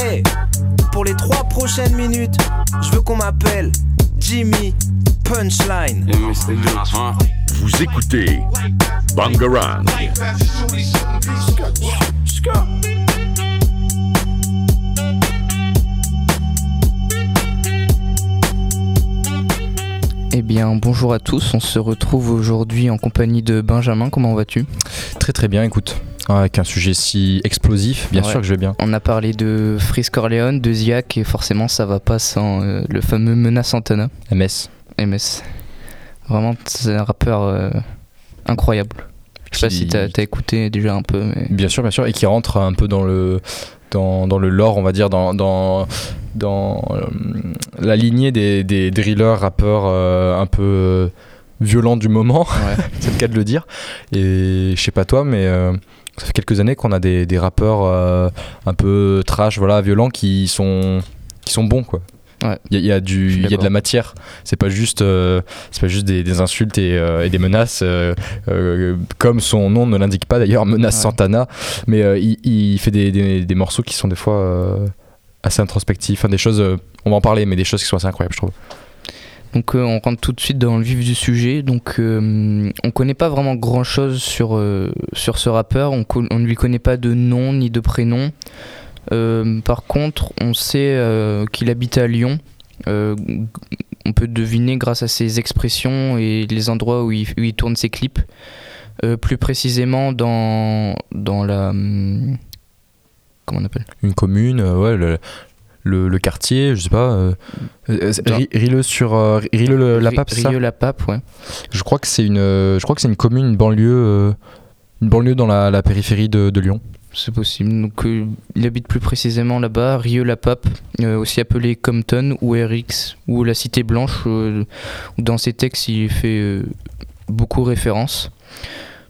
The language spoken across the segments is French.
Hey, pour les trois prochaines minutes, je veux qu'on m'appelle Jimmy Punchline. Vous écoutez Bangarang. Eh bien, bonjour à tous. On se retrouve aujourd'hui en compagnie de Benjamin. Comment vas-tu? Très très bien, écoute. Avec un sujet si explosif, bien Ouais. sûr que je vais bien. On a parlé de Frisk Corleone, de Ziak, et forcément, ça va pas sans euh, le fameux Menace Santana, MS. MS. Vraiment, c'est un rappeur euh, incroyable. Je sais pas si t'as as écouté déjà un peu, mais. Bien sûr, bien sûr. Et qui rentre un peu dans le, dans, dans le lore, on va dire, dans, dans, dans euh, la lignée des, des drillers, rappeurs euh, un peu violents du moment, Ouais. c'est le cas de le dire. Et je sais pas toi, mais euh, ça fait quelques années qu'on a des, des rappeurs euh, un peu trash, voilà, violents, qui sont, qui sont bons, quoi. Ouais. Il y, a- il y a du, y a de la matière. C'est pas juste, euh, c'est pas juste des, des insultes et, euh, et des menaces, euh, comme son nom ne l'indique pas d'ailleurs, menace Ouais. Santana. Mais il, il fait des, des- des morceaux qui sont des fois assez introspectifs, enfin des choses, on va en parler, mais des choses qui sont assez incroyables, je trouve. Donc euh, on rentre tout de suite dans le vif du sujet. Donc euh, on connaît pas vraiment grand chose sur, euh, sur ce rappeur. On, ne lui connaît pas de nom ni de prénom. Par contre, on sait qu'il habite à Lyon. On peut deviner grâce à ses expressions et les endroits où il, tourne ses clips. Plus précisément dans, la... hum, Comment on appelle? Une commune, ouais, le, le quartier, je sais pas. euh, euh, Dans- Ri- Rileux sur euh, Rileux le- la Pape, ça Rieux-la-Pape, ouais. Je crois que c'est une, euh, je crois que c'est une commune, une banlieue, euh, une banlieue dans la, la périphérie de, de Lyon. C'est possible. Donc, il habite plus précisément là-bas, Rieux-la-Pape, euh, aussi appelé Compton ou RX, ou la Cité Blanche, où dans ses textes il fait beaucoup référence.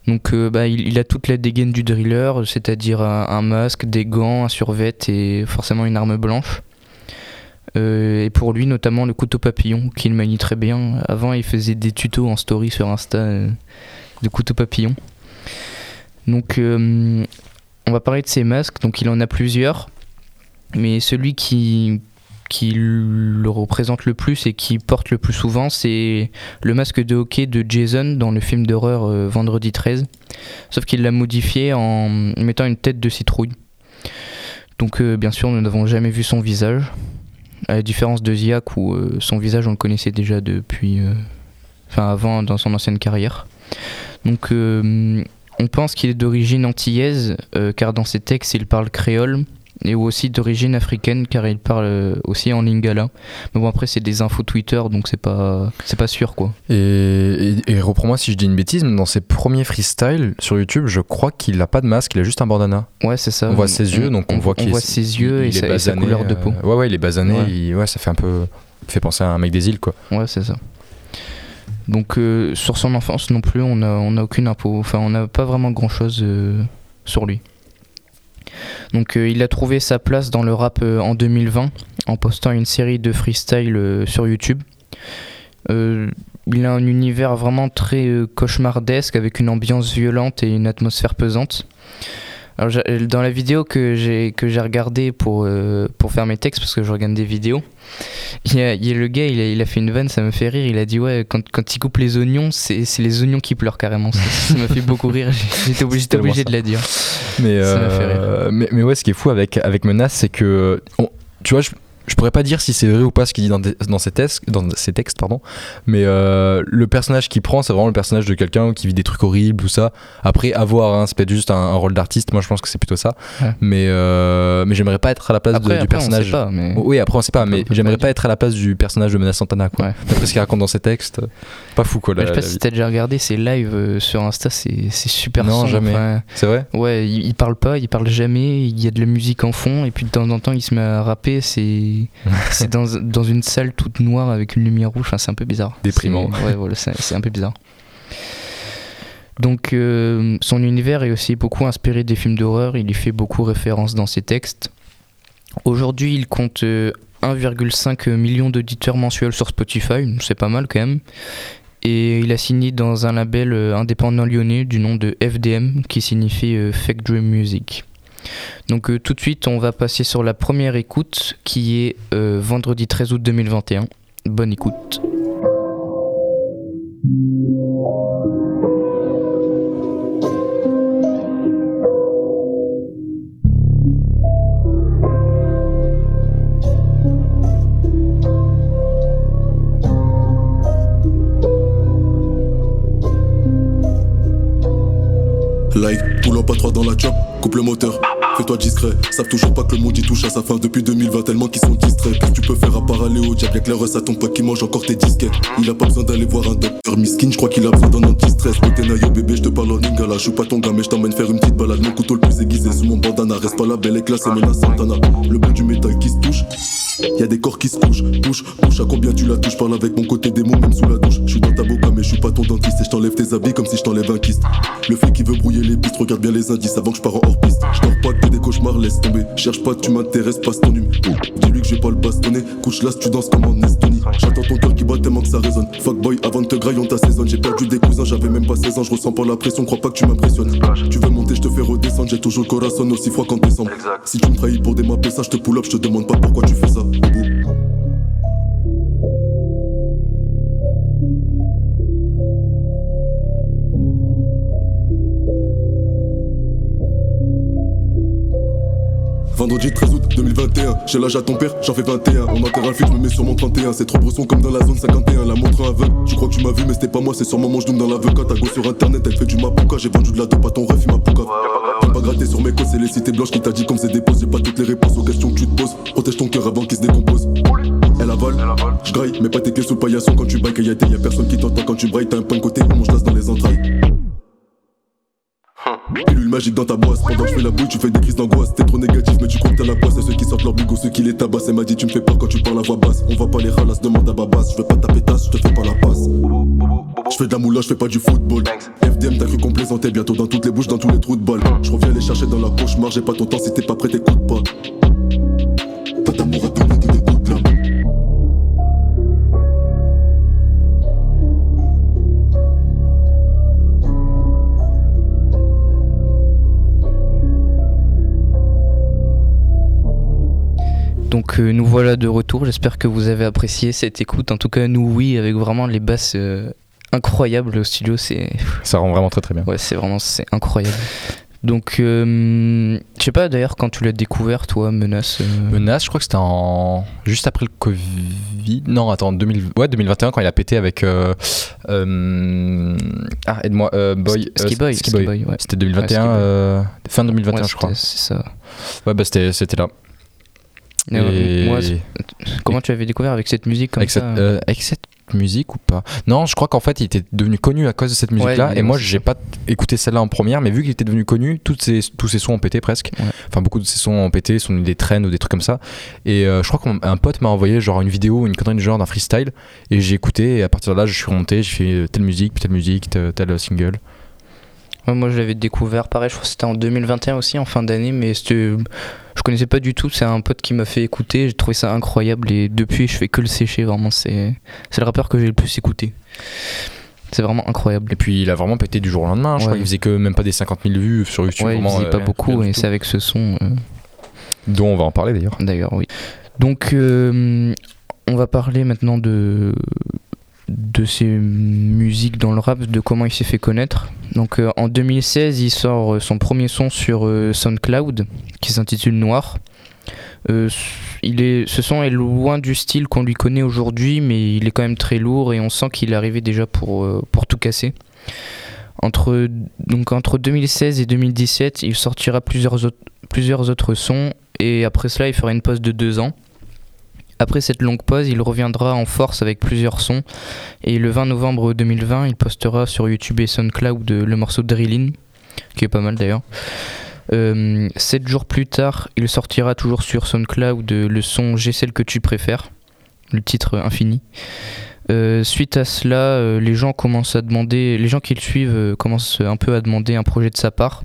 Donc, euh, bah, il, a toute la dégaine du driller, c'est-à-dire un, masque, des gants, un survêt et forcément une arme blanche. Euh, et pour lui, notamment le couteau papillon, qu'il manie très bien. Avant, il faisait des tutos en story sur Insta euh, de couteau papillon. Donc, euh, on va parler de ses masques, donc il en a plusieurs, mais celui qui, qui le représente le plus et qui porte le plus souvent, c'est le masque de hockey de Jason dans le film d'horreur euh, Vendredi 13, sauf qu'il l'a modifié en mettant une tête de citrouille. Donc euh, bien sûr, nous n'avons jamais vu son visage, à la différence de Ziak où euh, son visage on le connaissait déjà depuis, enfin avant dans son ancienne carrière. Donc on pense qu'il est d'origine antillaise, car dans ses textes il parle créole, et aussi d'origine africaine, car il parle euh, aussi en lingala. Mais bon, après, c'est des infos Twitter, donc c'est pas, c'est pas sûr, quoi. Et, et, et reprends-moi si je dis une bêtise, mais dans ses premiers freestyles sur YouTube, je crois qu'il n'a pas de masque, il a juste un bandana. Ouais, c'est ça. On voit ses yeux, donc on, voit qu'il on voit est- ses yeux il et, sa, et sa basané, couleur de peau. euh, ouais, ouais, il est basané, Ouais. il- ouais, ça fait un peu. fait penser à un mec des îles, quoi. Ouais, c'est ça. Donc, euh, sur son enfance non plus, on n'a on a aucune info. Enfin, on n'a pas vraiment grand chose sur lui. Donc, euh, il a trouvé sa place dans le rap euh, en 2020 en postant une série de freestyle euh, sur YouTube. Il a un univers vraiment très cauchemardesque avec une ambiance violente et une atmosphère pesante. Alors, j'ai- dans la vidéo que j'ai que j'ai regardée pour, euh, pour faire mes textes, parce que je regarde des vidéos, il y a, il y a le gars, il a, il a fait une vanne, ça me fait rire. Il a dit Ouais, quand, quand il coupe les oignons, c'est c'est les oignons qui pleurent carrément. Ça ça m'a fait beaucoup rire. J'étais obligé, obligé de la dire. Mais, Ça m'a fait euh, mais, mais ouais, ce qui est fou avec, avec Menace, c'est que. on- tu vois, je, je pourrais pas dire si c'est vrai ou pas ce qu'il dit dans, des- dans, ses textes, dans ses textes, pardon. Mais euh, le personnage qu'il prend, c'est vraiment le personnage de quelqu'un qui vit des trucs horribles ou ça. Après, avoir, hein, c'est peut-être juste un, un rôle d'artiste. Moi, je pense que c'est plutôt ça. Ouais. Mais, euh, mais j'aimerais pas être à la place de- Après, du après, on personnage. sait pas, mais. Oui, après on sait pas, mais j'aimerais pas pas être à la place du personnage de Menace Santana, quoi. Ouais. D'après ce qu'il raconte dans ses textes, pas fou, quoi. La- je sais pas si t'as déjà regardé ses lives euh, sur Insta, c'est c'est super Non, sombre, jamais. C'est vrai? Ouais, il, il parle pas, il parle jamais, il y a de la musique en fond, et puis de temps en temps il se met à rapper, c'est c'est dans, dans une salle toute noire avec une lumière rouge, enfin, c'est un peu bizarre. Déprimant. C'est- Ouais, voilà, c'est un peu bizarre. Donc euh, son univers est aussi beaucoup inspiré des films d'horreur, il y fait beaucoup référence dans ses textes. Aujourd'hui il compte euh, 1,5 million d'auditeurs mensuels sur Spotify, c'est pas mal quand même. Et il a signé dans un label euh, indépendant lyonnais du nom de FDM, qui signifie euh, Fake Dream Music. Donc euh, tout de suite, on va passer sur la première écoute qui est euh, vendredi 13 août 2021. Bonne écoute. Like, poulant pas trois dans la chop, coupe le moteur. Fais-toi discret, savent toujours pas que le monde y touche à sa fin depuis 2020 tellement qu'ils sont distraits. Qu'est-ce que tu peux faire à part aller au diable? Avec à ton pote qui mange encore tes disquettes Il a pas besoin d'aller voir un docteur miskin, je crois qu'il a besoin d'un anti-stress. Côté naïo bébé, je te parle en lingala, je suis pas ton gars mais je t'emmène faire une petite balade. Mon couteau le plus aiguisé sous mon bandana, reste pas la belle éclat, c'est menace Santana. Le bout du métal qui se touche. Y a des corps qui se couchent, touche, touche à combien tu la touches, parle avec mon côté démon même sous la douche. Je suis dans ta boca mais je suis pas ton dentiste et je t'enlève tes habits comme si je t'enlève un kyste. Le fait qui veut brouiller les pistes, regarde bien les indices avant que je pars en hors piste. Je pas des cauchemars, laisse tomber. Cherche pas, tu m'intéresses, passe ton numéro. Dis-lui que je vais pas le bastonner. Couche là, tu danses comme en Estonie. J'attends ton cœur qui bat tellement que ça résonne. Fuckboy, avant de te grailler, on t'assaisonne. J'ai perdu des cousins, j'avais même pas 16 ans. Je ressens pas la pression, crois pas que tu m'impressionnes. Tu veux monter, je te fais redescendre. J'ai toujours le corazon aussi froid qu'en décembre. Si tu me trahis pour démapper ça, je te pull up, je te demande pas pourquoi tu fais ça. Vendredi 13 août 2021, j'ai l'âge à ton père, j'en fais 21. On enterre un film, je me mets sur mon 31. C'est trop bresson comme dans la zone 51. La montre aveugle, tu crois que tu m'as vu, mais c'était pas moi, c'est sûrement mon genou dans l'avocat. Ta go sur internet, elle fait du mapuka. J'ai vendu de la dope à ton ref, il m'a pouka. T'aimes pas gratter sur mes côtes, c'est les cités blanches qui t'a dit comme c'est des poses. J'ai pas toutes les réponses aux questions que tu te poses. Protège ton cœur avant qu'il se décompose. Elle avale, je graille, mais pas tes clés sous le paillasson quand tu bailles. Qu'il y a des- y a personne qui t'entend quand tu brailles. T'as un point de côté, on mange dans les entrailles. Pilule magique dans ta boisse. Pendant que je fais la bouille, tu fais des crises d'angoisse. T'es trop négatif, mais tu que t'as la poisse. À ceux qui sortent leur bigot, ceux qui les tabassent. Elle m'a dit, tu me fais peur quand tu parles à voix basse. On va pas les ralasses, demande à Babas. Je veux pas taper tasse, je te fais pas la passe. Je fais de la moula, je fais pas du football. FDM, t'as cru qu'on plaisantait bientôt dans toutes les bouches, dans tous les trous de balle. Je reviens les chercher dans la cauchemar, j'ai pas ton temps si t'es pas prêt, t'écoutes pas. Pas d'amour à donner, Donc nous voilà de retour, j'espère que vous avez apprécié cette écoute. En tout cas nous oui, avec vraiment les basses euh, incroyables au studio, c'est Ça rend vraiment très très bien. ouais, c'est vraiment c'est incroyable. Donc euh, je sais pas d'ailleurs quand tu l'as découvert toi Menace. euh, Menace, je crois que c'était en juste après le Covid. Non, attends, 2000... ouais, 2021 quand il a pété avec euh, euh, ah aide-moi euh, Boy Ski- euh, Boy, Ski Ski Boy. Boy, ouais. C'était 2021 Ouais, Ski Boy. euh, fin 2021 ouais, je crois. C'est ça. Ouais bah c'était c'était là. Euh, Et- moi, comment tu avais découvert avec cette musique comme avec, ça cette, euh, avec cette musique ou pas? Non, je crois qu'en fait il était devenu connu à cause de cette musique-là. Ouais, et moi j'ai pas écouté celle-là en première, mais vu qu'il était devenu connu, toutes ces, tous ses sons ont pété presque. Ouais. Enfin beaucoup de ses sons ont pété, sont des traînes ou des trucs comme ça. Et euh, je crois qu'un pote m'a envoyé genre une vidéo, une connerie du genre d'un freestyle. Et j'ai écouté et à partir de là je suis remonté, j'ai fait telle musique, puis telle musique, tel, tel single. Ouais, moi je l'avais découvert pareil, je crois que c'était en 2021 aussi en fin d'année, mais c'était- je connaissais pas du tout. C'est un pote qui m'a fait écouter, j'ai trouvé ça incroyable et depuis je fais que le sécher. Vraiment, c'est c'est le rappeur que j'ai le plus écouté. C'est vraiment incroyable. Et puis il a vraiment pété du jour au lendemain. Je Ouais. crois qu'il faisait que même pas des 50 000 vues sur YouTube. Ouais, il vraiment, faisait euh, pas rien- beaucoup et c'est avec ce son. euh, Dont on va en parler d'ailleurs. D'ailleurs, oui. Donc, euh, on va parler maintenant de, de ses musiques dans le rap, de comment il s'est fait connaître. Donc, euh, en 2016, il sort euh, son premier son sur euh, SoundCloud, qui s'intitule Noir. Il est, ce son est loin du style qu'on lui connaît aujourd'hui, mais il est quand même très lourd et on sent qu'il est arrivé déjà pour, pour tout casser. Entre, donc entre 2016 et 2017, il sortira plusieurs autres, plusieurs autres sons et après cela, il fera une pause de deux ans. Après cette longue pause, il reviendra en force avec plusieurs sons et le 20 novembre 2020, il postera sur YouTube et SoundCloud le morceau Drillin, qui est pas mal d'ailleurs. Euh, sept jours plus tard, il sortira toujours sur SoundCloud le son J'ai celle que tu préfères, le titre infini. Euh, suite à cela, euh, les gens commencent à demander, les gens qui le suivent euh, commencent un peu à demander un projet de sa part.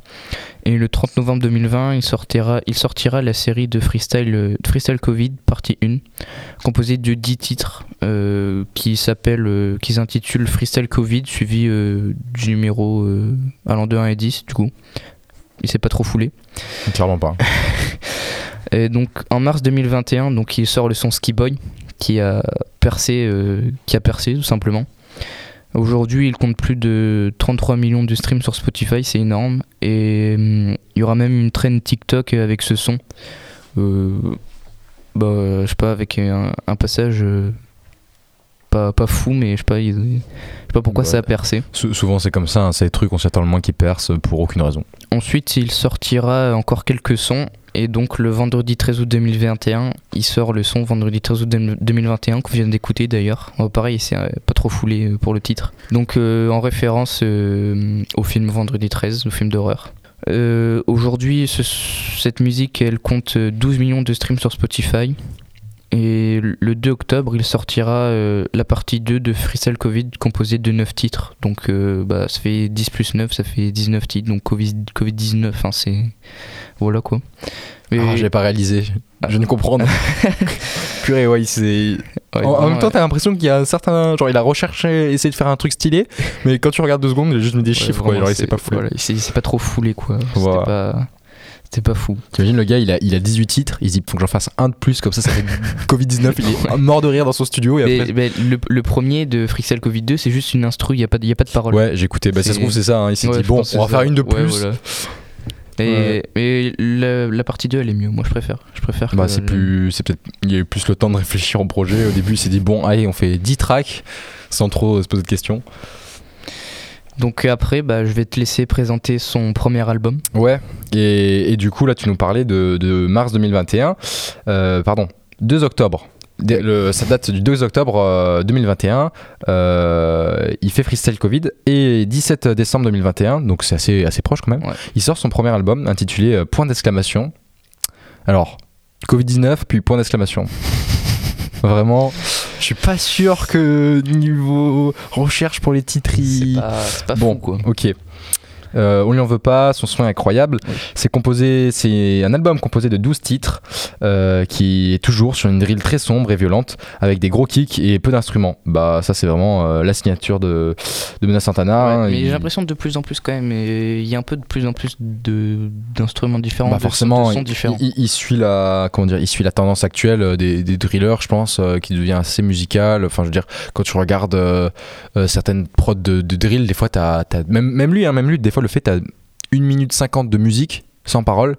Et le 30 novembre 2020, il sortira, il sortira la série de freestyle, freestyle Covid, partie 1, composée de 10 titres qui s'appellent, euh, qui s'intitulent Freestyle Covid, suivi du numéro allant de 1 et 10 du coup. il s'est pas trop foulé. Clairement pas. Et donc en mars 2021, donc il sort le son Ski Boy qui a euh, qui a percé tout simplement. Aujourd'hui, il compte plus de 33 millions de streams sur Spotify, c'est énorme. Et hum, il y aura même une traîne TikTok avec ce son. Euh, bah, je sais pas, avec un, un passage euh, pas, pas fou, mais je sais pas, je sais pas pourquoi Ouais. ça a percé. Sou- souvent c'est comme ça, hein, c'est des trucs on s'attend le moins qui percent pour aucune raison. Ensuite, il sortira encore quelques sons. Et donc, le vendredi 13 août 2021, il sort le son vendredi 13 août 2021 qu'on vient d'écouter d'ailleurs. Oh, pareil, c'est euh, pas trop foulé euh, pour le titre. Donc, euh, en référence euh, au film Vendredi 13, le film d'horreur. Euh, Aujourd'hui, ce- cette musique, elle compte euh, 12 millions de streams sur Spotify. Et le 2 octobre, il sortira euh, la partie 2 de Freestyle Covid composée de 9 titres. Donc euh, bah, ça fait 10 plus 9, ça fait 19 titres. Donc Covid- Covid-19, hein, c'est. Voilà quoi. Mais- Ah, j'avais pas réalisé, je ne comprends. Purée, ouais, c'est. ouais, en, même temps, t'as l'impression qu'il y a un certain. Genre, il a recherché, essayé de faire un truc stylé, mais quand tu regardes deux secondes, il a juste mis des Ouais, chiffres, quoi. vraiment, Genre, il s'est pas fou. voilà, il s'est pas trop foulé quoi. Voilà. pas. C'était pas fou. T'imagines, le gars, il a, il a 18 titres, il dit, faut que j'en fasse un de plus, comme ça, ça fait Covid-19, il est mort de rire dans son studio, et Mais, après. mais le, le premier de Freestyle Covid 2, c'est juste une instru, il n'y a, pas y a pas de parole. Ouais, j'ai écouté, bah, ça se trouve, c'est ça, hein. il s'est Ouais, dit, bon, on va faire une de Ouais, plus. voilà. Et, Ouais. la, la partie 2 elle est mieux, moi je préfère. Je préfère Bah, que c'est le- plus. C'est peut-être. Il y a eu plus le temps de réfléchir au projet. Au début, il s'est dit, bon, allez, on fait 10 tracks, sans trop se poser de questions. Donc après, bah, je vais te laisser présenter son premier album. Ouais, et, et du coup, là, tu nous parlais de, de mars 2021. Euh, pardon, 2 octobre. Le- ça date du 2 octobre euh, 2021. Euh, il fait Freestyle Covid. Et 17 décembre 2021, donc c'est assez, assez proche quand même, Ouais. il sort son premier album intitulé euh, Point d'exclamation. Alors, Covid-19, puis point d'exclamation. Vraiment, je suis pas sûr que niveau recherche pour les titres, C'est pas, Bon, fou quoi. ok. Euh, on lui en veut pas, son son est incroyable. Oui. C'est composé, c'est un album composé de 12 titres euh, qui est toujours sur une drill très sombre et violente avec des gros kicks et peu d'instruments. Bah ça c'est vraiment euh, la signature de, de Mena Santana. Ouais, mais Il- j'ai l'impression de plus en plus quand même, il y a un peu de plus en plus d'instruments différents, bah forcément, de sons il, différents. il- il suit la comment dire, il suit la tendance actuelle des, des drillers, je pense, euh, qui devient assez musical. Enfin, je veux dire, quand tu regardes euh, euh, certaines prods de, de drill, des fois, t'as, t'as- même même lui, hein, même lui, des fois, le fait, t'as 1 minute 50 de musique sans parole.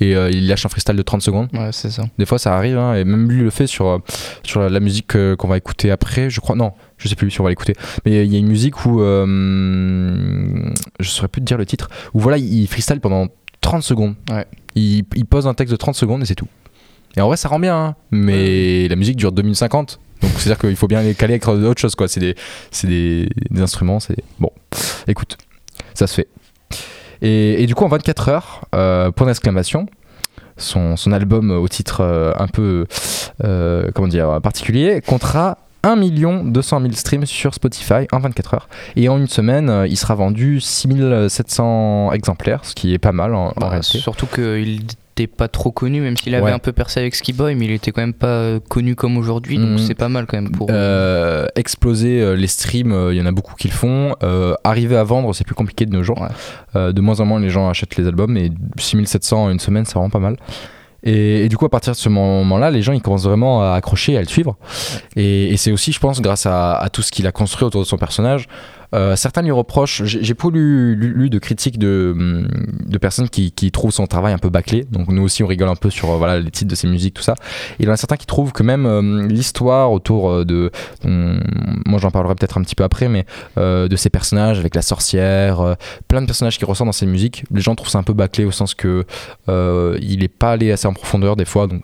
Et euh, il lâche un freestyle de 30 secondes. Ouais, c'est ça. Des fois, ça arrive, hein, et même lui le fait sur, euh, sur la, la musique euh, qu'on va écouter après. Je crois, non, je sais plus si on va l'écouter. Mais il y a une musique où. euh, je saurais plus te dire le titre. Où voilà, il freestyle pendant 30 secondes. Ouais. Il, il pose un texte de 30 secondes et c'est tout. Et en vrai, ça rend bien, hein, mais la musique dure 2050. Donc, c'est-à-dire qu'il faut bien les caler avec d'autres choses, quoi. C'est des, c'est des, des instruments, c'est. Bon, écoute, ça se fait. Et, et du coup, en 24 heures, euh, point d'exclamation, son, son album au titre euh, un peu euh, comment dire particulier comptera 1 200 000 streams sur Spotify en 24 heures. Et en une semaine euh, il sera vendu 6700 exemplaires ce qui est pas mal en, en Bah, réalité. surtout qu'il n'était pas trop connu, même s'il avait Ouais. un peu percé avec Ski Boy, mais il était quand même pas euh, connu comme aujourd'hui, donc Mhm. c'est pas mal quand même pour. Euh, exploser euh, les streams, euh, il y en a beaucoup qui le font. Arriver à vendre, c'est plus compliqué de nos jours. Ouais. De moins en moins, les gens achètent les albums et 6700 en une semaine, c'est vraiment pas mal. Et, et du coup, à partir de ce moment-là, les gens ils commencent vraiment à accrocher, à le suivre. Et, et c'est aussi, je pense, grâce à, à tout ce qu'il a construit autour de son personnage. Euh, certains lui reprochent, j'ai pas lu, de critiques de, hum, personnes qui, trouvent son travail un peu bâclé. Donc nous aussi, on rigole un peu sur euh, voilà, les titres de ses musiques, tout ça. Il y en a certains qui trouvent que même euh, l'histoire autour euh, de. hum, moi, j'en parlerai peut-être un petit peu après, mais de ces personnages avec la sorcière, plein de personnages qui ressortent dans ses musiques. Les gens trouvent ça un peu bâclé au sens que il est pas allé assez en profondeur des fois. Donc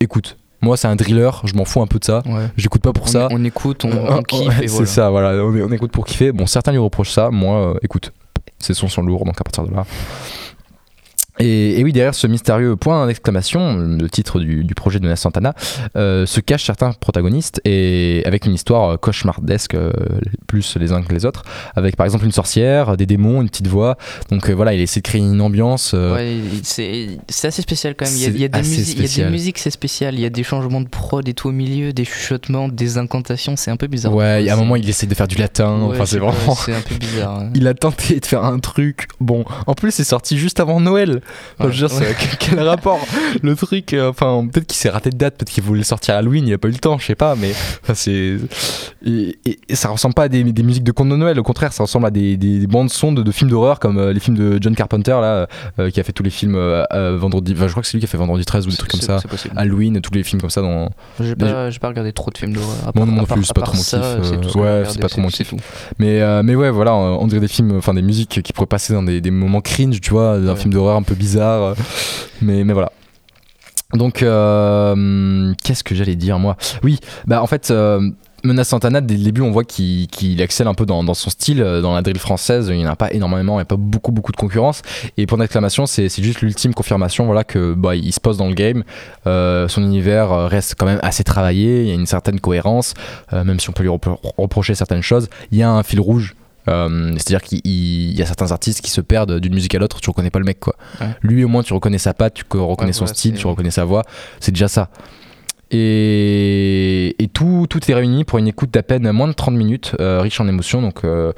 écoute, moi, c'est un driller, je m'en fous un peu de ça. Ouais. J'écoute pas pour on, ça. on écoute, on, on kiffe c'est voilà. ça, voilà, on, on écoute pour kiffer. Bon, certains lui reprochent ça, moi, euh, écoute, ces sons sont lourds, donc à partir de là. Et, et oui, derrière ce mystérieux point d'exclamation, le titre du, du projet de Mena Santana, euh, se cachent certains protagonistes et avec une histoire euh, cauchemardesque, euh, plus les uns que les autres, avec par exemple une sorcière, des démons, une petite voix. Donc euh, voilà, il essaie de créer une ambiance. euh, Ouais, c'est assez spécial quand même. Il y a, C'est il y a des, assez musi- il y a des musiques, c'est spécial. Il y a des changements de prod et tout au milieu, des chuchotements, des incantations. C'est un peu bizarre. Ouais, il y a un moment, il essaie de faire du latin. Ouais, enfin, c'est vraiment. C'est un peu bizarre. hein. Il a tenté de faire un truc. Bon, en plus, c'est sorti juste avant Noël. Enfin, Ouais, je veux dire, quel rapport Le truc, euh, enfin, peut-être qu'il s'est raté de date, peut-être qu'il voulait sortir à Halloween, il a pas eu le temps, je sais pas, mais c'est. Et, et- et ça ressemble pas à des, des musiques de contes de Noël, au contraire, ça ressemble à des, des- des bandes-son de, de films d'horreur comme euh, les films de John Carpenter, là, euh, qui a fait tous les films euh, euh, Vendredi. Enfin, je crois que c'est lui qui a fait Vendredi 13 ou des trucs comme ça. Halloween, tous les films comme ça dans. J'ai pas, pas regardé trop de films d'horreur. Moi non plus, c'est pas trop mon kiff, ouais, c'est pas trop mon c'est kiff. Mais, euh, mais ouais, voilà, on on dirait des films, enfin des musiques qui pourraient passer dans des, des moments cringe, tu vois, d'un Ouais. film d'horreur un peu bizarre. euh, Mais, voilà. Donc, euh, qu'est-ce que j'allais dire, moi? Oui, bah en fait. Euh, Menace Santana, dès le début, on voit qu'il excelle un peu dans, son style, euh, dans la drill française. Il n'y en a pas énormément, il n'y a pas beaucoup, beaucoup de concurrence. Et pour d'exclamation, c'est juste l'ultime confirmation voilà, que bah, il se pose dans le game. Son univers reste quand même assez travaillé. Il y a une certaine cohérence, même si on peut lui repro- reprocher certaines choses. Il y a un fil rouge. Euh, C'est-à-dire qu'il il y a certains artistes qui se perdent d'une musique à l'autre, tu reconnais pas le mec quoi. Ouais. Lui au moins tu reconnais sa patte, tu co- reconnais Ouais, son style, tu reconnais sa voix, c'est déjà ça. Et, et tout, tout est réuni pour une écoute d'à peine moins de 30 minutes, euh, riche en émotions. Donc, euh,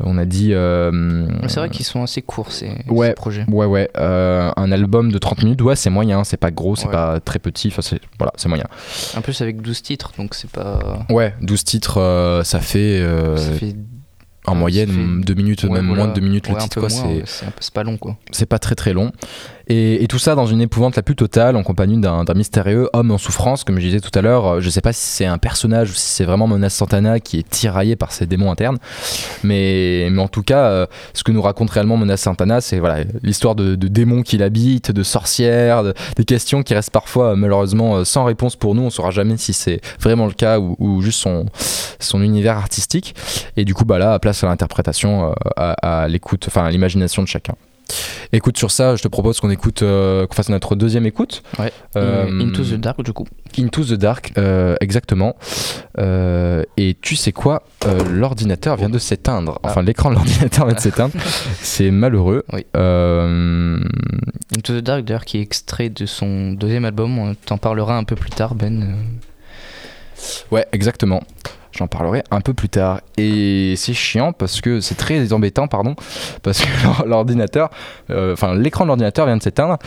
on a dit. euh, C'est vrai qu'ils sont assez courts ces, Ouais. ces projets. Ouais, ouais. un album de 30 minutes, ouais, c'est moyen. C'est pas gros, c'est Ouais. pas très petit. Enfin, c'est voilà, c'est moyen. En plus avec 12 titres, donc c'est pas. Ouais, 12 titres, ça fait. ça fait en moyenne, fait- 2 minutes, ouais, même voilà. moins de 2 minutes le Ouais, titre, quoi. c'est pas long quoi. c'est pas très très long. Et, tout ça dans une épouvante la plus totale, en compagnie d'un mystérieux homme en souffrance, comme je disais tout à l'heure. Euh, Je sais pas si c'est un personnage ou si c'est vraiment Mona Santana qui est tiraillé par ses démons internes. Mais, en tout cas, euh, ce que nous raconte réellement Mona Santana, c'est voilà, l'histoire de, démons qui l'habitent, de sorcières, de- des questions qui restent parfois euh, malheureusement sans réponse pour nous. On saura jamais si c'est vraiment le cas ou, juste son, univers artistique. Et du coup, bah là, place à l'interprétation, à, à l'écoute, enfin à l'imagination de chacun. Écoute, sur ça, je te propose qu'on écoute, euh, qu'on fasse notre deuxième écoute. Ouais. Euh, Into the Dark du coup. Into the Dark, euh, exactement. Et tu sais quoi L'ordinateur vient de s'éteindre. Enfin, l'écran de l'ordinateur vient de s'éteindre. C'est malheureux. Oui. Into the Dark d'ailleurs qui est extrait de son deuxième album. On t'en parlera un peu plus tard Ben. Ouais, exactement. J'en parlerai un peu plus tard. Et c'est chiant parce que c'est très embêtant, pardon, parce que l'or- l'ordinateur, euh, enfin l'écran de l'ordinateur vient de s'éteindre.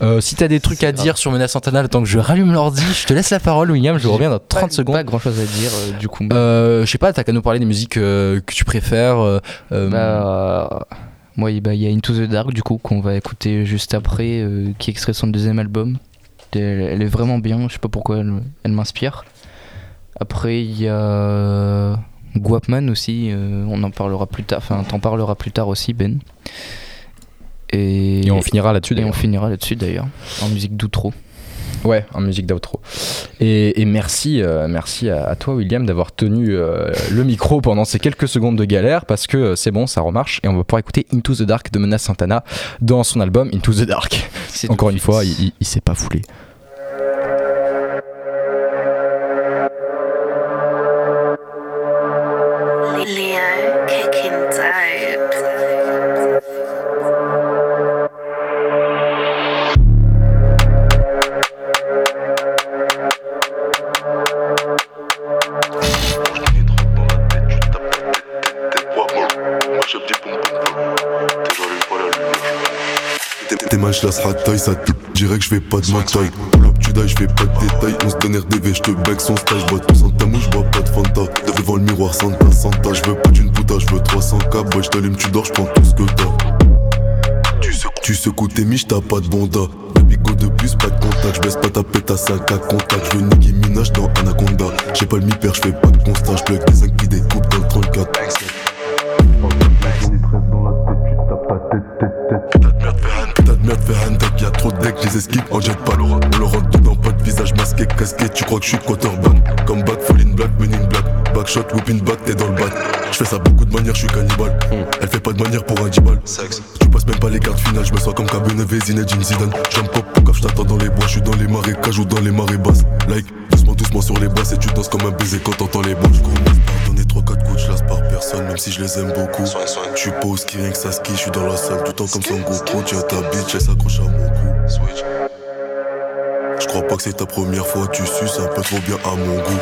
Euh, si t'as des trucs à grave. dire sur Menace Santana, le temps que je rallume l'ordi, je te laisse la parole, William. Je reviens dans 30 pas, secondes. Pas grand chose à dire euh, du coup. Euh, je sais pas, t'as qu'à nous parler des musiques que tu préfères. Bah, moi, il bah, il y a Into the Dark du coup qu'on va écouter juste après, qui est extrait de son deuxième album. Elle, elle est vraiment bien, je sais pas pourquoi elle, elle m'inspire. Après, il y a Guapman aussi, euh, on en parlera plus tard, enfin, t'en parleras plus tard aussi, Ben. Et, et on finira là-dessus. et on finira là-dessus d'ailleurs, en musique d'outro. Ouais, en musique d'outro. Et, et merci, euh, merci à, à toi, William, d'avoir tenu euh, le micro pendant ces quelques secondes de galère parce que euh, c'est bon, ça remarche et on va pouvoir écouter Into the Dark de Menace Santana dans son album Into the Dark. Encore une fois, il, il- il s'est pas foulé. Je laisse taille, ça te dirait que je fais pas de ma taille. Pull tu die, je fais pas de détails. On se donne RDV, je te bec son stage. Bois tout sans ta mouche, bois pas de Fanta. Devant le miroir, Santa, Santa. Je veux pas d'une puta, je veux 300 k. Boy, je t'allume, tu dors, je prends tout ce que t'as. Tu secoues, tu secoues tes miches, t'as pas de bonda. Le bigot de plus, pas de contact. Je baisse pas ta pète à 5 à contact. Je veux Nicki Minaj dans Anaconda. J'ai pas le mi-père, je fais pas de constat. Je plug des 5 qui découpent dans le 34. Putain de merde, faire un deck, y'a trop de decks, les esquive en jet pas On leur rentre dedans, pas de visage masqué, casqué, tu crois que je suis quarterback Comme back, fall in black, men in black Back shot, whooping back, t'es dans le bat. Je fais ça beaucoup de manière, je suis cannibale. Elle fait pas de manière pour un 10 balles. Tu passes même pas les cartes finales, je me sens comme Cabernet Zinedine Zidane. J'aime pop, quand je t'attends dans les bois, je suis dans les marées ou dans les marées basses. Like, doucement, doucement sur les basses et tu danses comme un baiser quand t'entends les bois. Je donner 3-4 coups, je lasse par personne, même si je les aime beaucoup. Je suis pas au ski, rien que ça ski, je suis dans la salle tout le temps comme Son Goku. Tiens ta bitch, elle s'accroche à mon cou. Je crois pas que c'est ta première fois, tu suces un peu trop bien à mon goût.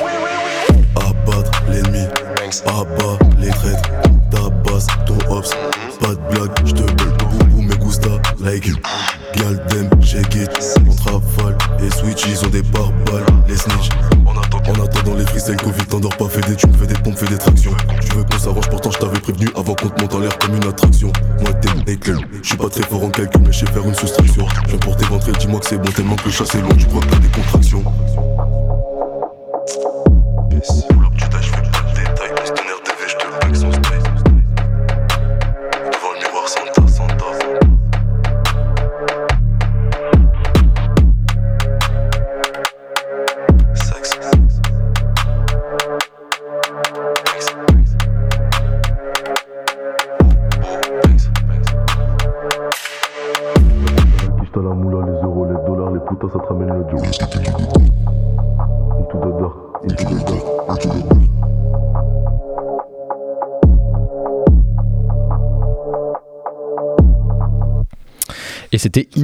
Abattre l'ennemi, abat les traîtres, tabasse ton ops. Pas de blague, je te boum me gusta, like it. Gal dem, shake it, on rafale et switch, ils ont des pare-balles, les snitch. En attendant les freestyles, Covid t'endors pas, fais des thunes, fais des pompes, fais des tractions. Tu veux qu'on s'arrange, pourtant je t'avais prévenu avant qu'on te monte en l'air comme une attraction. Moi t'es nickel, je suis pas très fort en calcul, mais je sais faire une soustraction. Je viens pour tes ventres, dis-moi que c'est bon, tellement que le chasse est long, tu crois que t'as des contractions.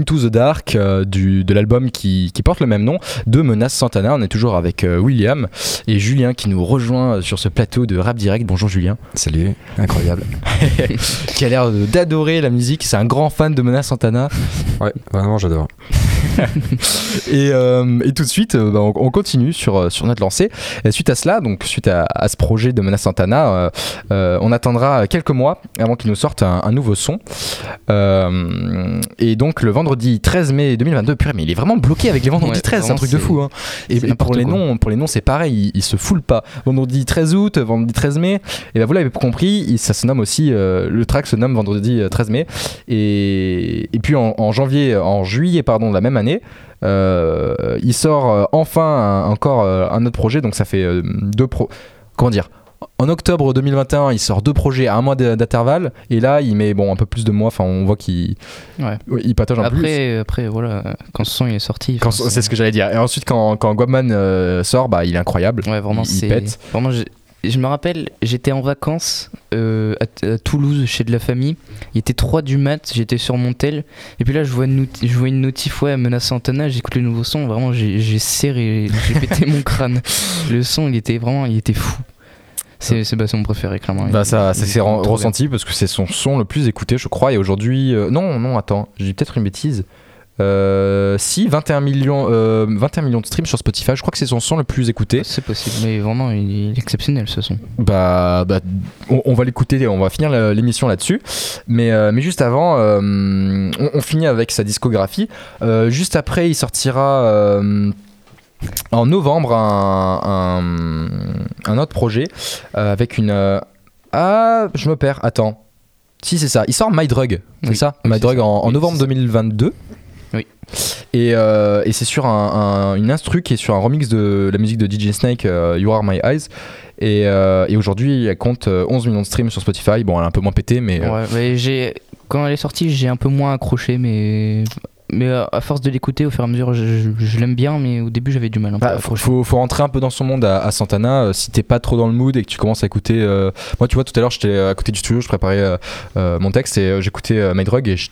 Into the Dark euh, du, de l'album qui, qui porte le même nom de Menace Santana. On est toujours avec euh, William et Julien qui nous rejoint sur ce plateau de Rap Direct. Bonjour Julien. Salut, incroyable. qui a l'air d'adorer la musique. C'est un grand fan de Menace Santana. Ouais, vraiment, j'adore. Et, euh, et tout de suite, euh, bah, on, on continue sur, euh, sur notre lancée. Et suite à cela, donc suite à, à ce projet de Menace Santana, euh, on attendra quelques mois avant qu'il nous sorte un, un nouveau son. Euh, et donc le vendredi 13 mai 2022, purée, mais il est vraiment bloqué avec les vendredis Ouais, 13, c'est un truc de fou. hein. Et, et pour les noms, pour les noms, c'est pareil, il, il se foule pas. Vendredi 13 août, vendredi 13 mai. Et ben vous l'avez compris, il- ça se nomme aussi, le track se nomme vendredi euh, 13 mai. Et, et puis en, en janvier, en juillet pardon de la même année, euh, il sort euh, enfin un- encore euh, un autre projet. Donc ça fait deux pro. Comment dire en octobre 2021, il sort deux projets à un mois d'intervalle, et là, il met bon un peu plus de mois. Enfin, on voit qu'il Ouais. il patauge un peu plus. Après, voilà, quand ce son il est sorti. C'est ce que j'allais dire. Et ensuite, quand, quand Guapman euh, sort, bah, il est incroyable. Ouais, vraiment, il, il pète. Vraiment, j'ai- je me rappelle, j'étais en vacances euh, à, à Toulouse chez de la famille. Il était 3 du mat, j'étais sur mon tel. Et puis là, je vois une, noti- je vois une notif, ouais, Menace Santana. J'écoute le nouveau son. Vraiment, j'ai serré, j'ai pété mon crâne. Le son, il était vraiment, il était fou. C'est bah, mon préféré, clairement. Bah ça, ça est s'est bien. ressenti parce que c'est son son le plus écouté, je crois. Et aujourd'hui, euh, non, non, attends, j'ai peut-être une bêtise. Euh, si 21 millions, euh, 21 millions de streams sur Spotify, je crois que c'est son son le plus écouté. C'est possible, mais vraiment, il est exceptionnel ce son. Bah, bah, on, on va l'écouter, on va finir l'émission là-dessus. Mais, euh, mais juste avant, euh, on, on finit avec sa discographie. Euh, juste après, il sortira en novembre un, un, un autre projet avec une. ah, je me perds, attends. Si, c'est ça. Il sort My Drug, c'est Oui. ça? My Drug en, en novembre c'est ça. 2022. Et, euh, et c'est sur un, un- une instru qui est sur un remix de la musique de DJ Snake, euh, You Are My Eyes. Et, euh, et aujourd'hui, elle compte euh, 11 millions de streams sur Spotify. Bon, elle est un peu moins pétée, mais. Ouais, mais j'ai quand elle est sortie, j'ai un peu moins accroché, mais mais à force de l'écouter, au fur et à mesure, je, je- je l'aime bien, mais au début, j'avais du mal un peu à bah, faut, faut, faut rentrer un peu dans son monde à, à Santana. Euh, si t'es pas trop dans le mood et que tu commences à écouter. euh, Moi, tu vois, tout à l'heure, j'étais à côté du studio, je préparais euh, mon texte et j'écoutais My Drug et je-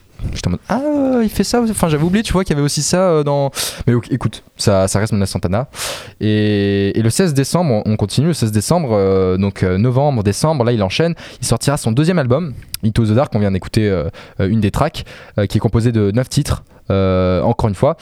Ah, il fait ça. Enfin, j'avais oublié, tu vois, qu'il y avait aussi ça euh, dans. Mais écoute, ça, ça reste Menace Santana. Et, le 16 décembre, on continue. Le 16 décembre, euh, donc euh, novembre, décembre, là, il enchaîne. Il sortira son deuxième album, Into the Dark. On vient d'écouter une des tracks qui est composée de 9 titres, encore une fois.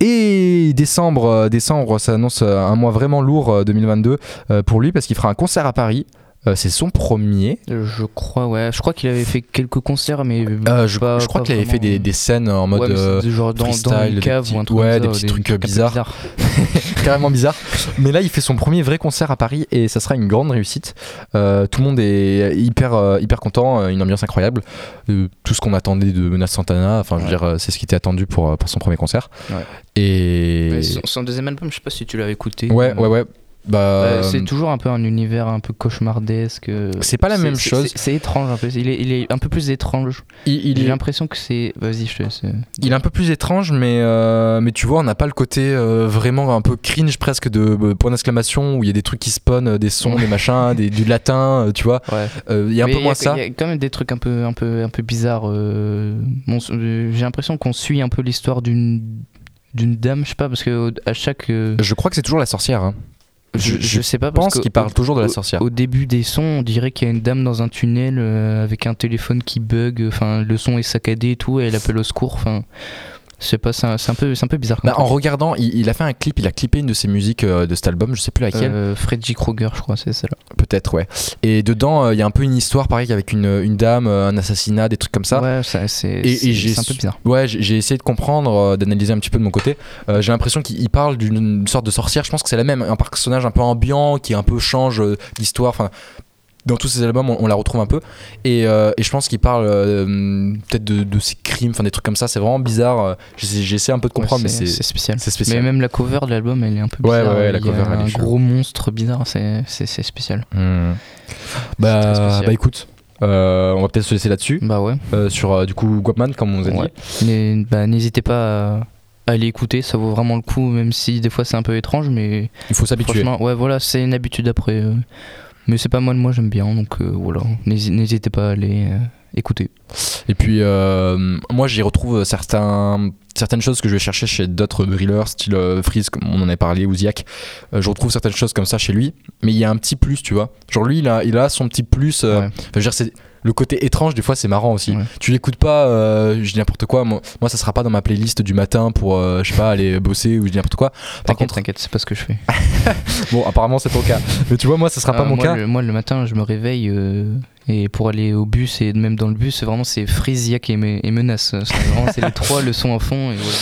Et décembre, décembre, ça annonce un mois vraiment lourd euh, 2022 euh, pour lui parce qu'il fera un concert à Paris. Euh, c'est son premier. Je crois, ouais. Je crois qu'il avait fait quelques concerts, mais. Euh, je, pas- je crois qu'il avait fait des, des scènes en mode Ouais, euh, genre dans, dans des cave petits- ou un truc ouais, des petits trucs, bizarres. carrément bizarre. Mais là, il fait son premier vrai concert à Paris et ça sera une grande réussite. Euh, tout le monde est hyper, hyper content, une ambiance incroyable. Euh, tout ce qu'on attendait de Menace Santana, enfin, je veux Ouais. dire, c'est ce qui était attendu pour, pour son premier concert. Ouais. Et. Mais son, son deuxième album, je sais pas si tu l'avais écouté. Ouais, ouais, ouais. Bah, Euh, c'est toujours un peu un univers un peu cauchemardesque. euh, C'est pas la même chose. c'est- étrange un peu. Il est, il est un peu plus étrange. il, il J'ai est, l'impression que c'est. Vas-y, je te laisse. euh. il est un peu plus étrange, mais, euh, mais tu vois, on n'a pas le côté euh, vraiment un peu cringe presque de euh, point d'exclamation où il y a des trucs qui spawnent, euh, des sons, des machins, des, du latin, euh, tu vois. Ouais. Euh, Il y a un Mais peu moins ça. Il y a quand même des trucs un peu, un peu, un peu bizarres. euh, bon, euh, J'ai l'impression qu'on suit un peu l'histoire d'une d'une dame, je sais pas, parce que à chaque. euh, Je crois que c'est toujours la sorcière. hein. Je, sais pas parce pense qu'il parle toujours de la au- sorcière. Au début des sons, on dirait qu'il y a une dame dans un tunnel euh, avec un téléphone qui bug. Enfin, le son est saccadé et tout, et elle appelle au secours. Enfin, je sais pas, c'est un, c'est un peu, c'est un peu bizarre. Bah, en regardant, il, il a fait un clip, il a clippé une de ses musiques euh, de cet album, je sais plus laquelle, Euh, Freddy Krueger, je crois, c'est celle-là. peut-être, ouais. Et dedans, euh, il y a un peu une histoire, pareil, avec une, une dame, euh, un assassinat, des trucs comme ça. Ouais, c'est un peu bizarre. Ouais, j'ai essayé de comprendre, d'analyser un petit peu de mon côté. J'ai l'impression qu'il il parle d'une sorte de sorcière. Je pense que c'est la même, un personnage un peu ambiant qui un peu change d'histoire. Enfin, dans tous ces albums, on, on la retrouve un peu. Et, euh, et je pense qu'il parle euh, peut-être de, de ses crimes, enfin des trucs comme ça. C'est vraiment bizarre. essayé un peu de comprendre, Ouais, mais c'est spécial. Mais même la cover de l'album, elle est un peu bizarre. ouais, ouais, la Il y a cover, elle est un gros monstre bizarre, c'est c'est- c'est spécial. Très Bah, spécial. bah écoute, euh, on va peut-être se laisser là-dessus. Bah ouais. Sur du coup Guapman, comme on vous a dit. Bah, n'hésitez pas à, aller écouter, ça vaut vraiment le coup, même si des fois c'est un peu étrange, mais Il faut s'habituer. franchement, ouais, voilà, c'est une habitude après. Mais c'est pas mal, moi j'aime bien, donc euh, voilà, N'hési- n'hésitez pas à aller euh, écouter. Et puis, euh, moi, j'y retrouve certains, certaines choses que je vais chercher chez d'autres drillers, style Freeze, comme on en avait parlé, ou Ziak. Je retrouve certaines choses comme ça chez lui, mais il y a un petit plus, tu vois. Genre, lui, il a, il a son petit plus. Ouais. je veux dire, c'est. Le côté étrange, des fois, c'est marrant aussi. Ouais. Tu l'écoutes pas, euh, je dis n'importe quoi. Moi, moi, ça sera pas dans ma playlist du matin pour, euh, je sais pas, aller bosser ou je dis n'importe quoi. Par contre, t'inquiète, c'est pas ce que je fais. bon, apparemment, c'est ton cas. Mais tu vois, moi, ça sera pas Ah, mon moi, cas. Le, moi, le matin, je me réveille euh, et pour aller au bus et même dans le bus, c'est vraiment c'est Frisiac et, Me- et Menace. C'est les trois leçons à fond. Et voilà.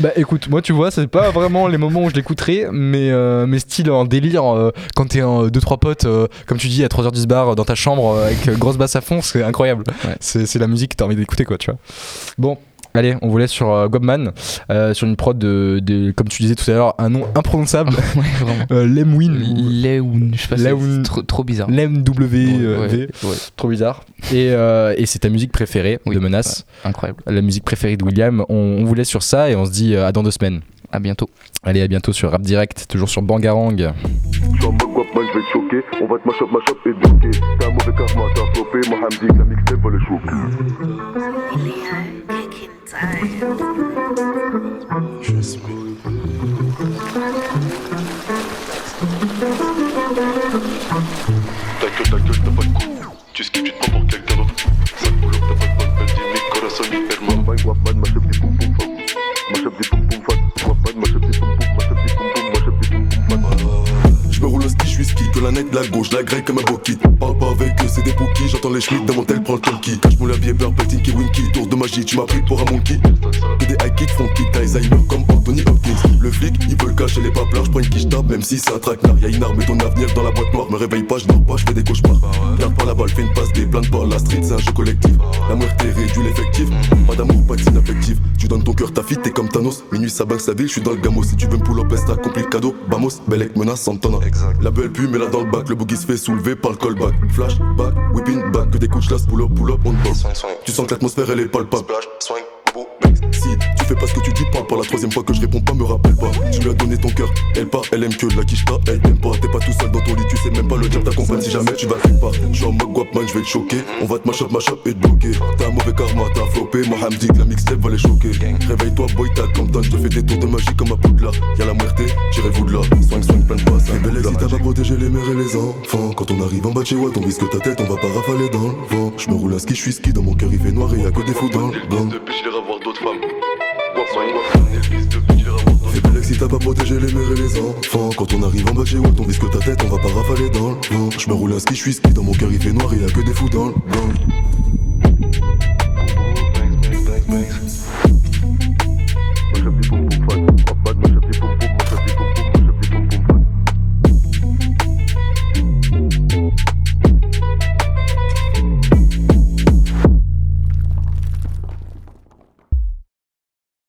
Bah écoute, moi tu vois, c'est pas vraiment les moments où je l'écouterai, mais, euh, mais style en délire, euh, quand t'es en 2-3 potes, euh, comme tu dis, à 3h du bar, dans ta chambre, euh, avec grosse basse à fond, c'est incroyable. Ouais. C'est la musique que t'as envie d'écouter, quoi, tu vois. Bon. Allez, on vous laisse sur euh, Gobman, euh, sur une prod de, de- comme tu disais tout à l'heure, un nom imprononçable, Ouais, vraiment. euh, Lemwin, ou Leoun, je sais pas, c'est- Leoun. c'est trop, trop bizarre. Lem-W-V, Ouais, ouais, ouais. trop bizarre. Et, euh, et c'est ta musique préférée Oui, de Menace, Incroyable. la musique préférée de William. On, on vous laisse sur ça et on se dit euh, à dans deux semaines. À bientôt. Allez, à bientôt sur Rap Direct, toujours sur Bangarang. Mode guapman, je vais te choquer. On va te mash up, mash up et bloquer. T'as un mauvais karma, t'as flopé. Moi, Hamdi, la mixtape va les choquer. Leo kicking time. Ta gueule, ta gueule, t'as pas de coup. Tu skips, tu te prends pour quelqu'un d'autre. Que la comme un bokit. Parle pas avec eux, c'est des bookies, j'entends les schmitts, mon tel prend le tonki. Cache mon labier, beurre, Tinky Winky, tour de magie, tu m'as pris pour un monkey. Que des high kicks, funky, Alzheimer comme Anthony Hopkins. Le flic, il veut le cacher les paplards, je prends une quiche tape, même si c'est un traquenard. Y'a une arme et ton avenir dans la boîte noire. Me réveille pas, je dors pas, je fais des cauchemars. Garde pas la balle, fais une passe, des plaintes pas. La street, c'est un jeu collectif. La muerte réduit l'effectif. Pas d'amour, pas de signe affectif. Tu donnes ton cœur, ta fille, t'es comme Thanos. Minuit, ça banque sa ville, je suis dans le gamo. Si tu veux me pull up, t'as le cadeau. Bamos, Belek, menace, Santana. La belle pue, mais là dans le bac. Le boogie se fait soulever par le callback. Flash, back, whipping back. Que des coups de pull up, pull up, on te. Tu sens que l'atmosphère, elle est palpable. Si tu fais pas ce que tu dis, parle pas la troisième fois que je réponds pas, me rappelle pas. Tu lui as donné ton cœur, elle part, elle aime que la quiche pas, elle t'aime pas. T'es pas tout seul dans ton pas le diable t'accompagne si jamais tu vas quelque part. Je suis en mode guapman, je vais te choquer. On va te mash up, mash up et te bloquer. T'as un mauvais karma, t'as flopé. Moi, Hamdi, la mixtape va les choquer. Réveille-toi, boy, t'as comme je te fais des tours de magie comme à Poudlard. Y'a la muerte, tirez-vous de là. Swing, swing, plein de passes. Les belles si t'as pas protégé les mères et les enfants. Quand on arrive en bas de chez Watt, on risque ta tête, on va pas rafaler dans le vent. Je me roule à ski, je suis ski, dans mon cœur il fait noir et y'a que des fous dans le gang. Depuis, je voir d'autres femmes. Si t'as pas protégé les mères et les enfants. Quand on arrive en bas chez Watt, on risque ta tête, on va pas rafaler dans le Je me roule un ski, je suis ski, dans mon cœur il fait noir, il y a que des fous dans le